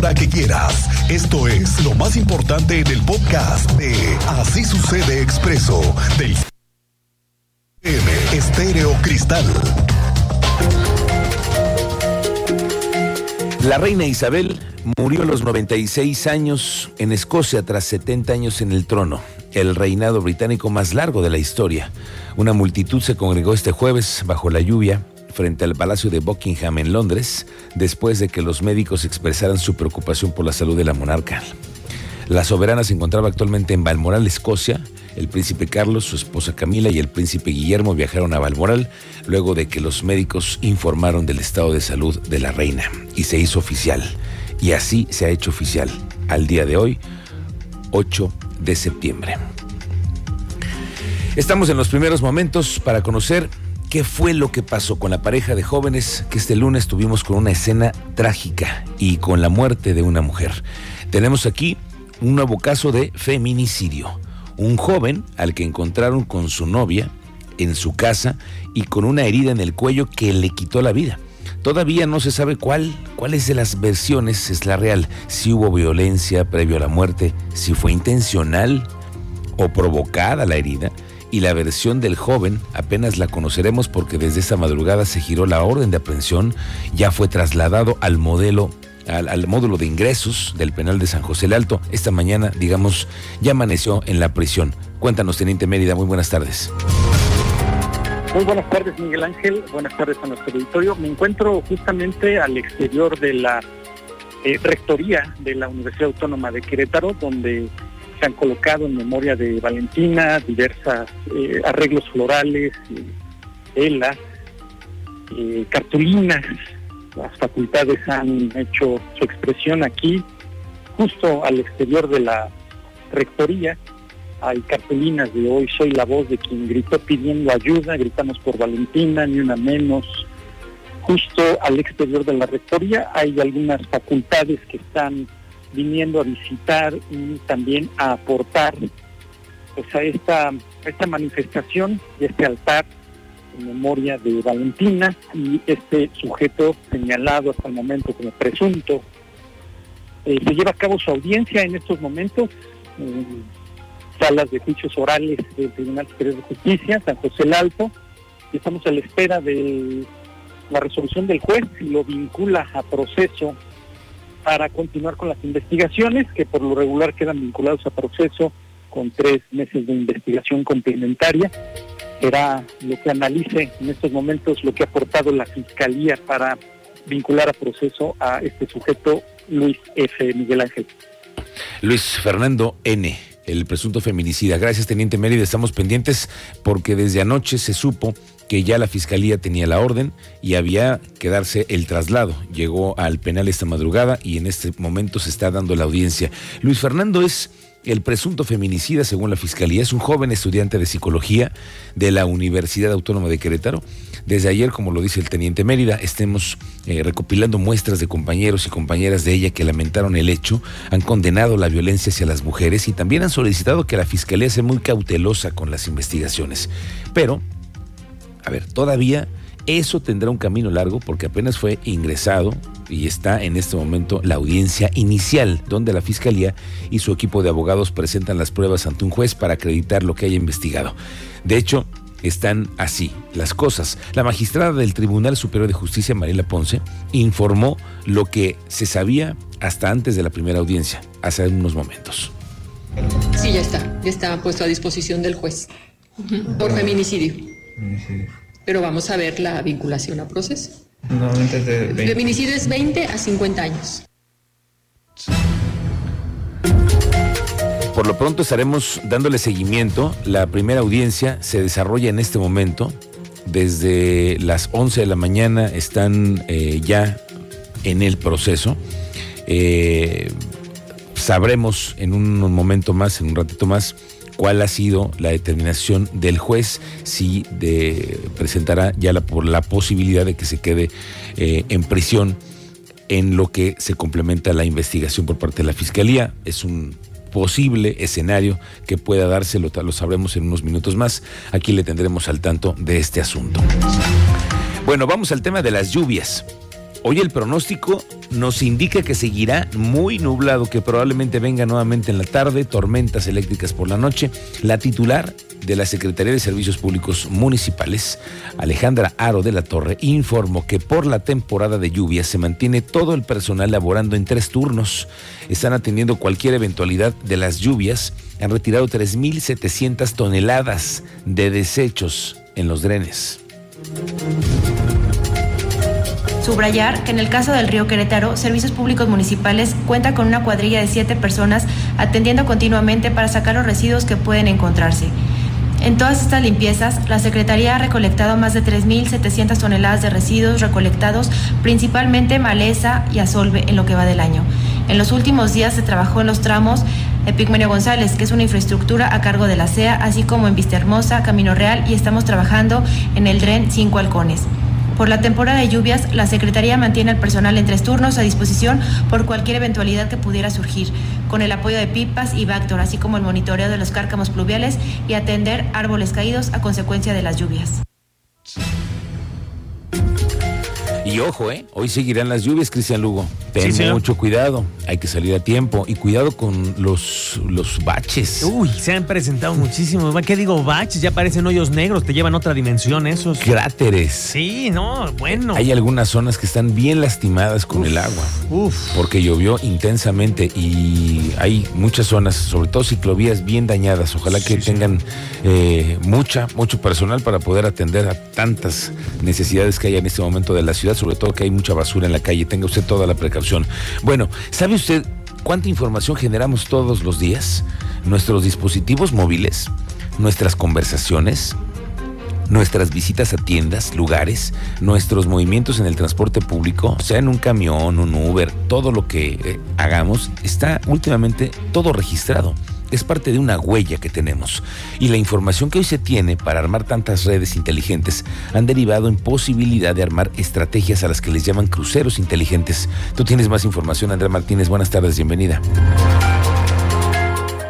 hora que quieras. Esto es lo más importante en el podcast de Así sucede expreso del M Estéreo Cristal. La reina Isabel murió a los 96 años en Escocia tras 70 años en el trono, el reinado británico más largo de la historia. Una multitud se congregó este jueves bajo la lluvia frente al Palacio de Buckingham en Londres, después de que los médicos expresaran su preocupación por la salud de la monarca. La soberana se encontraba actualmente en Balmoral, Escocia. El príncipe Carlos, su esposa Camila y el príncipe Guillermo viajaron a Balmoral luego de que los médicos informaron del estado de salud de la reina y se hizo oficial. Y así se ha hecho oficial al día de hoy, 8 de septiembre. Estamos en los primeros momentos para conocer qué fue lo que pasó con la pareja de jóvenes que este lunes tuvimos con una escena trágica y con la muerte de una mujer. Tenemos aquí un nuevo caso de feminicidio. Un joven al que encontraron con su novia en su casa y con una herida en el cuello que le quitó la vida. Todavía no se sabe cuál, cuáles de las versiones es la real, si hubo violencia previo a la muerte, si fue intencional o provocada la herida. Y la versión del joven apenas la conoceremos porque desde esa madrugada se giró la orden de aprehensión, ya fue trasladado al modelo al, módulo de ingresos del penal de San José el Alto. Esta mañana, digamos, ya amaneció en la prisión. Cuéntanos, Teniente Mérida, muy buenas tardes. Muy buenas tardes, Miguel Ángel. Buenas tardes a nuestro auditorio. Me encuentro justamente al exterior de la eh, rectoría de la Universidad Autónoma de Querétaro, donde se han colocado en memoria de Valentina diversas eh, arreglos florales, velas, eh, cartulinas las facultades han hecho su expresión aquí, justo al exterior de la rectoría. Hay cartulinas de hoy, soy la voz de quien gritó pidiendo ayuda, gritamos por Valentina, ni una menos. Justo al exterior de la rectoría hay algunas facultades que están viniendo a visitar y también a aportar pues, a esta, esta manifestación de este altar en memoria de Valentina y este sujeto señalado hasta el momento como presunto. Eh, se lleva a cabo su audiencia en estos momentos en salas de juicios orales del Tribunal Superior de Justicia, San José el Alto, y estamos a la espera de la resolución del juez si lo vincula a proceso para continuar con las investigaciones, que por lo regular quedan vinculados a proceso con tres meses de investigación complementaria será lo que analice en estos momentos lo que ha aportado la Fiscalía para vincular a proceso a este sujeto Luis F. Miguel Ángel. Luis Fernando N el presunto feminicida. Gracias, Teniente Mérida. Estamos pendientes porque desde anoche se supo que ya la fiscalía tenía la orden y había que darse el traslado. Llegó al penal esta madrugada y en este momento se está dando la audiencia. Luis Fernando es el presunto feminicida, según la Fiscalía, es un joven estudiante de psicología de la Universidad Autónoma de Querétaro. Desde ayer, como lo dice el teniente Mérida, estemos eh, recopilando muestras de compañeros y compañeras de ella que lamentaron el hecho, han condenado la violencia hacia las mujeres y también han solicitado que la Fiscalía sea muy cautelosa con las investigaciones. Pero, a ver, todavía eso tendrá un camino largo porque apenas fue ingresado y está en este momento la audiencia inicial, donde la Fiscalía y su equipo de abogados presentan las pruebas ante un juez para acreditar lo que haya investigado. De hecho, están así las cosas. La magistrada del Tribunal Superior de Justicia, Mariela Ponce, informó lo que se sabía hasta antes de la primera audiencia, hace unos momentos. Sí, ya está, ya está puesto a disposición del juez por feminicidio. Pero vamos a ver la vinculación a proceso. Normalmente es de 20. Feminicidio es 20 a 50 años. Por lo pronto estaremos dándole seguimiento. La primera audiencia se desarrolla en este momento. Desde las 11 de la mañana están eh, ya en el proceso. Eh, sabremos en un momento más, en un ratito más, cuál ha sido la determinación del juez, si de, presentará ya la, por la posibilidad de que se quede eh, en prisión en lo que se complementa la investigación por parte de la Fiscalía. Es un posible escenario que pueda darse, lo sabremos en unos minutos más. Aquí le tendremos al tanto de este asunto. Bueno, vamos al tema de las lluvias. Hoy el pronóstico nos indica que seguirá muy nublado, que probablemente venga nuevamente en la tarde, tormentas eléctricas por la noche. La titular de la Secretaría de Servicios Públicos Municipales, Alejandra Aro de la Torre, informó que por la temporada de lluvias se mantiene todo el personal laborando en tres turnos. Están atendiendo cualquier eventualidad de las lluvias. Han retirado 3.700 toneladas de desechos en los drenes. Subrayar que en el caso del río Querétaro, Servicios Públicos Municipales cuenta con una cuadrilla de siete personas atendiendo continuamente para sacar los residuos que pueden encontrarse. En todas estas limpiezas, la Secretaría ha recolectado más de 3.700 toneladas de residuos recolectados, principalmente maleza y asolve en lo que va del año. En los últimos días se trabajó en los tramos Epigmenio González, que es una infraestructura a cargo de la CEA, así como en Vista Hermosa, Camino Real y estamos trabajando en el DREN Cinco Halcones. Por la temporada de lluvias, la Secretaría mantiene al personal en tres turnos a disposición por cualquier eventualidad que pudiera surgir, con el apoyo de pipas y Bactor, así como el monitoreo de los cárcamos pluviales y atender árboles caídos a consecuencia de las lluvias. Y ojo, ¿eh? Hoy seguirán las lluvias, Cristian Lugo. Ten mucho cuidado, hay que salir a tiempo y cuidado con los, los baches. Uy, se han presentado muchísimos. ¿Qué digo baches? Ya parecen hoyos negros, te llevan a otra dimensión esos. Cráteres. Sí, no, bueno. Hay algunas zonas que están bien lastimadas con el agua. Uf. Porque llovió intensamente y hay muchas zonas, sobre todo ciclovías, bien dañadas. Ojalá que tengan eh, mucha, mucho personal para poder atender a tantas necesidades que hay en este momento de la ciudad, sobre todo que hay mucha basura en la calle. Tenga usted toda la precaución bueno, ¿sabe usted cuánta información generamos todos los días? Nuestros dispositivos móviles, nuestras conversaciones, nuestras visitas a tiendas, lugares, nuestros movimientos en el transporte público, sea en un camión, un Uber, todo lo que eh, hagamos, está últimamente todo registrado es parte de una huella que tenemos. Y la información que hoy se tiene para armar tantas redes inteligentes han derivado en posibilidad de armar estrategias a las que les llaman cruceros inteligentes. Tú tienes más información, Andrea Martínez. Buenas tardes, bienvenida.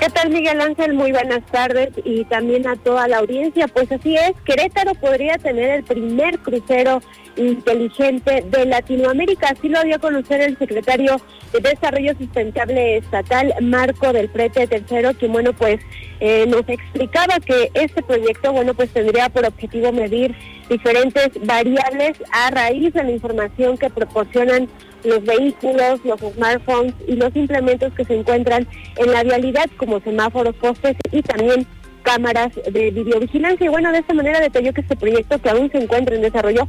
¿Qué tal Miguel Ángel? Muy buenas tardes y también a toda la audiencia. Pues así es, Querétaro podría tener el primer crucero inteligente de Latinoamérica. Así lo dio a conocer el secretario de Desarrollo Sustentable Estatal, Marco del Prete Tercero, quien, bueno, pues eh, nos explicaba que este proyecto, bueno, pues tendría por objetivo medir diferentes variables a raíz de la información que proporcionan los vehículos, los smartphones y los implementos que se encuentran en la vialidad, como semáforos, postes y también cámaras de videovigilancia. Y bueno, de esta manera detalló que este proyecto, que aún se encuentra en desarrollo,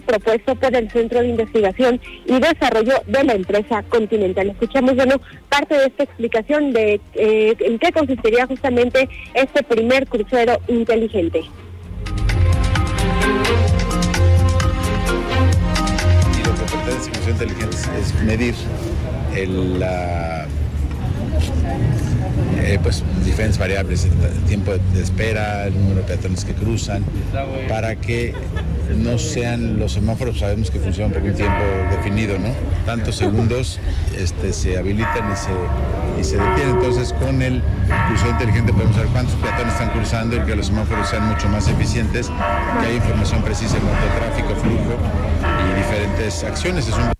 propuesto por el Centro de Investigación y Desarrollo de la empresa Continental. Escuchamos, bueno, parte de esta explicación de eh, en qué consistiría justamente este primer crucero inteligente. Y lo que pretende crucero inteligente es medir el, la eh, pues diferentes variables, el tiempo de espera, el número de peatones que cruzan, para que no sean los semáforos, sabemos que funcionan por un tiempo definido, ¿no? Tantos segundos este, se habilitan y se, y se detienen. Entonces con el crucero inteligente podemos saber cuántos peatones están cruzando y que los semáforos sean mucho más eficientes, que haya información precisa en cuanto a tráfico, flujo y diferentes acciones. Es un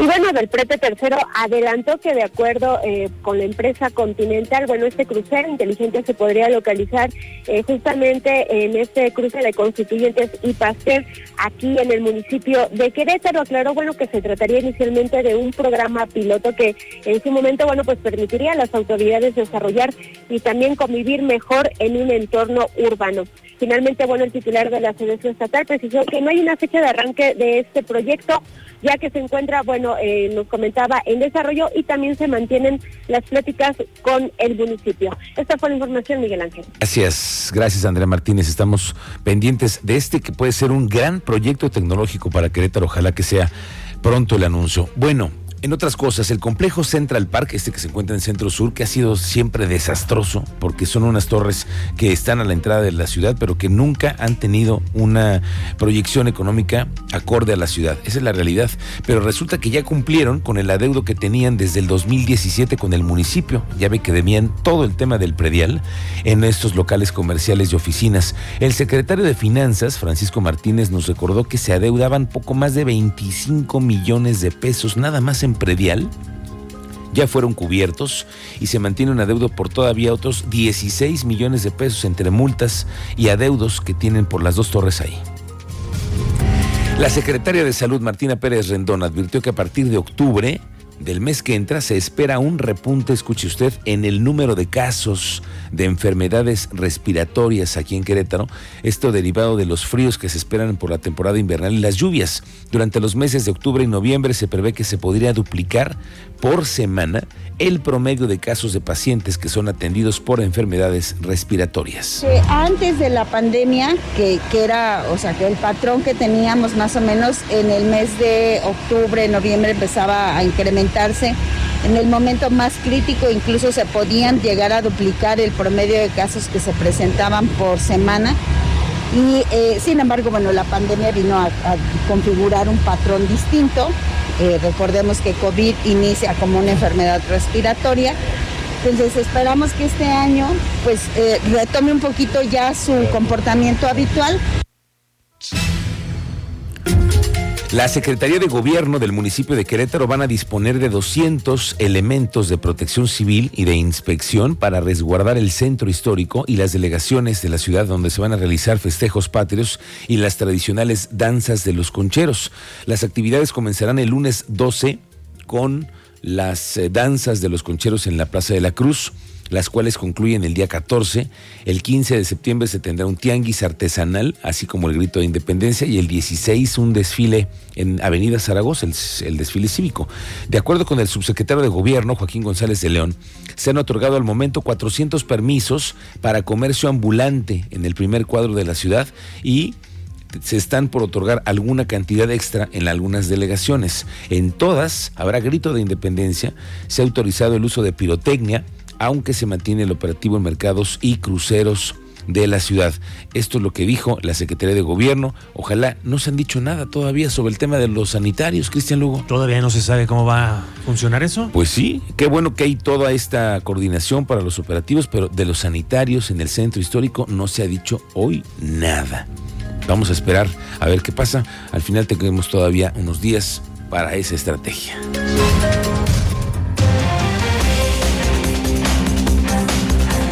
y bueno, del Prete Tercero adelantó que de acuerdo eh, con la empresa Continental, bueno, este crucero inteligente se podría localizar eh, justamente en este cruce de Constituyentes y Pasteur, aquí en el municipio de Querétaro. Aclaró, bueno, que se trataría inicialmente de un programa piloto que en su momento, bueno, pues permitiría a las autoridades desarrollar y también convivir mejor en un entorno urbano. Finalmente, bueno, el titular de la Selección Estatal precisó que no hay una fecha de arranque de este proyecto, ya que se encuentra, bueno, eh, nos comentaba, en desarrollo y también se mantienen las pláticas con el municipio. Esta fue la información, Miguel Ángel. Gracias, gracias Andrea Martínez. Estamos pendientes de este que puede ser un gran proyecto tecnológico para Querétaro. Ojalá que sea pronto el anuncio. Bueno, En otras cosas, el complejo Central Park, este que se encuentra en Centro Sur, que ha sido siempre desastroso, porque son unas torres que están a la entrada de la ciudad, pero que nunca han tenido una proyección económica acorde a la ciudad. Esa es la realidad. Pero resulta que ya cumplieron con el adeudo que tenían desde el 2017 con el municipio. Ya ve que debían todo el tema del predial en estos locales comerciales y oficinas. El secretario de Finanzas, Francisco Martínez, nos recordó que se adeudaban poco más de 25 millones de pesos, nada más en predial ya fueron cubiertos y se mantiene un adeudo por todavía otros 16 millones de pesos entre multas y adeudos que tienen por las dos torres ahí. La secretaria de Salud, Martina Pérez Rendón, advirtió que a partir de octubre del mes que entra se espera un repunte, escuche usted, en el número de casos de enfermedades respiratorias aquí en Querétaro, esto derivado de los fríos que se esperan por la temporada invernal y las lluvias. Durante los meses de octubre y noviembre se prevé que se podría duplicar por semana el promedio de casos de pacientes que son atendidos por enfermedades respiratorias. antes de la pandemia, que, era, o sea, que el patrón que teníamos más o menos en el mes de octubre, noviembre empezaba a En el momento más crítico incluso se podían llegar a duplicar el promedio de casos que se presentaban por semana. Y eh, sin embargo, bueno, la pandemia vino a, configurar un patrón distinto. Eh, recordemos que COVID inicia como una enfermedad respiratoria. Entonces esperamos que este año pues eh, retome un poquito ya su comportamiento habitual. La Secretaría de Gobierno del municipio de Querétaro van a disponer de 200 elementos de protección civil y de inspección para resguardar el centro histórico y las delegaciones de la ciudad donde se van a realizar festejos patrios y las tradicionales danzas de los concheros. Las actividades comenzarán el lunes 12 con las eh, danzas de los concheros en la Plaza de la Cruz las cuales concluyen el día 14. El 15 de septiembre se tendrá un tianguis artesanal, así como el grito de independencia, y el 16 un desfile en Avenida Zaragoza, el, desfile cívico. De acuerdo con el subsecretario de Gobierno, Joaquín González de León, se han otorgado al momento 400 permisos para comercio ambulante en el primer cuadro de la ciudad y se están por otorgar alguna cantidad extra en algunas delegaciones. En todas habrá grito de independencia, se ha autorizado el uso de pirotecnia, aunque se mantiene el operativo en mercados y cruceros de la ciudad. Esto es lo que dijo la Secretaría de Gobierno. Ojalá no se han dicho nada todavía sobre el tema de los sanitarios, Cristian Lugo. ¿Todavía no se sabe cómo va a funcionar eso? Pues sí, qué bueno que hay toda esta coordinación para los operativos, pero de los sanitarios en el centro histórico no se ha dicho hoy nada. Vamos a esperar a ver qué pasa. Al final tenemos todavía unos días para esa estrategia.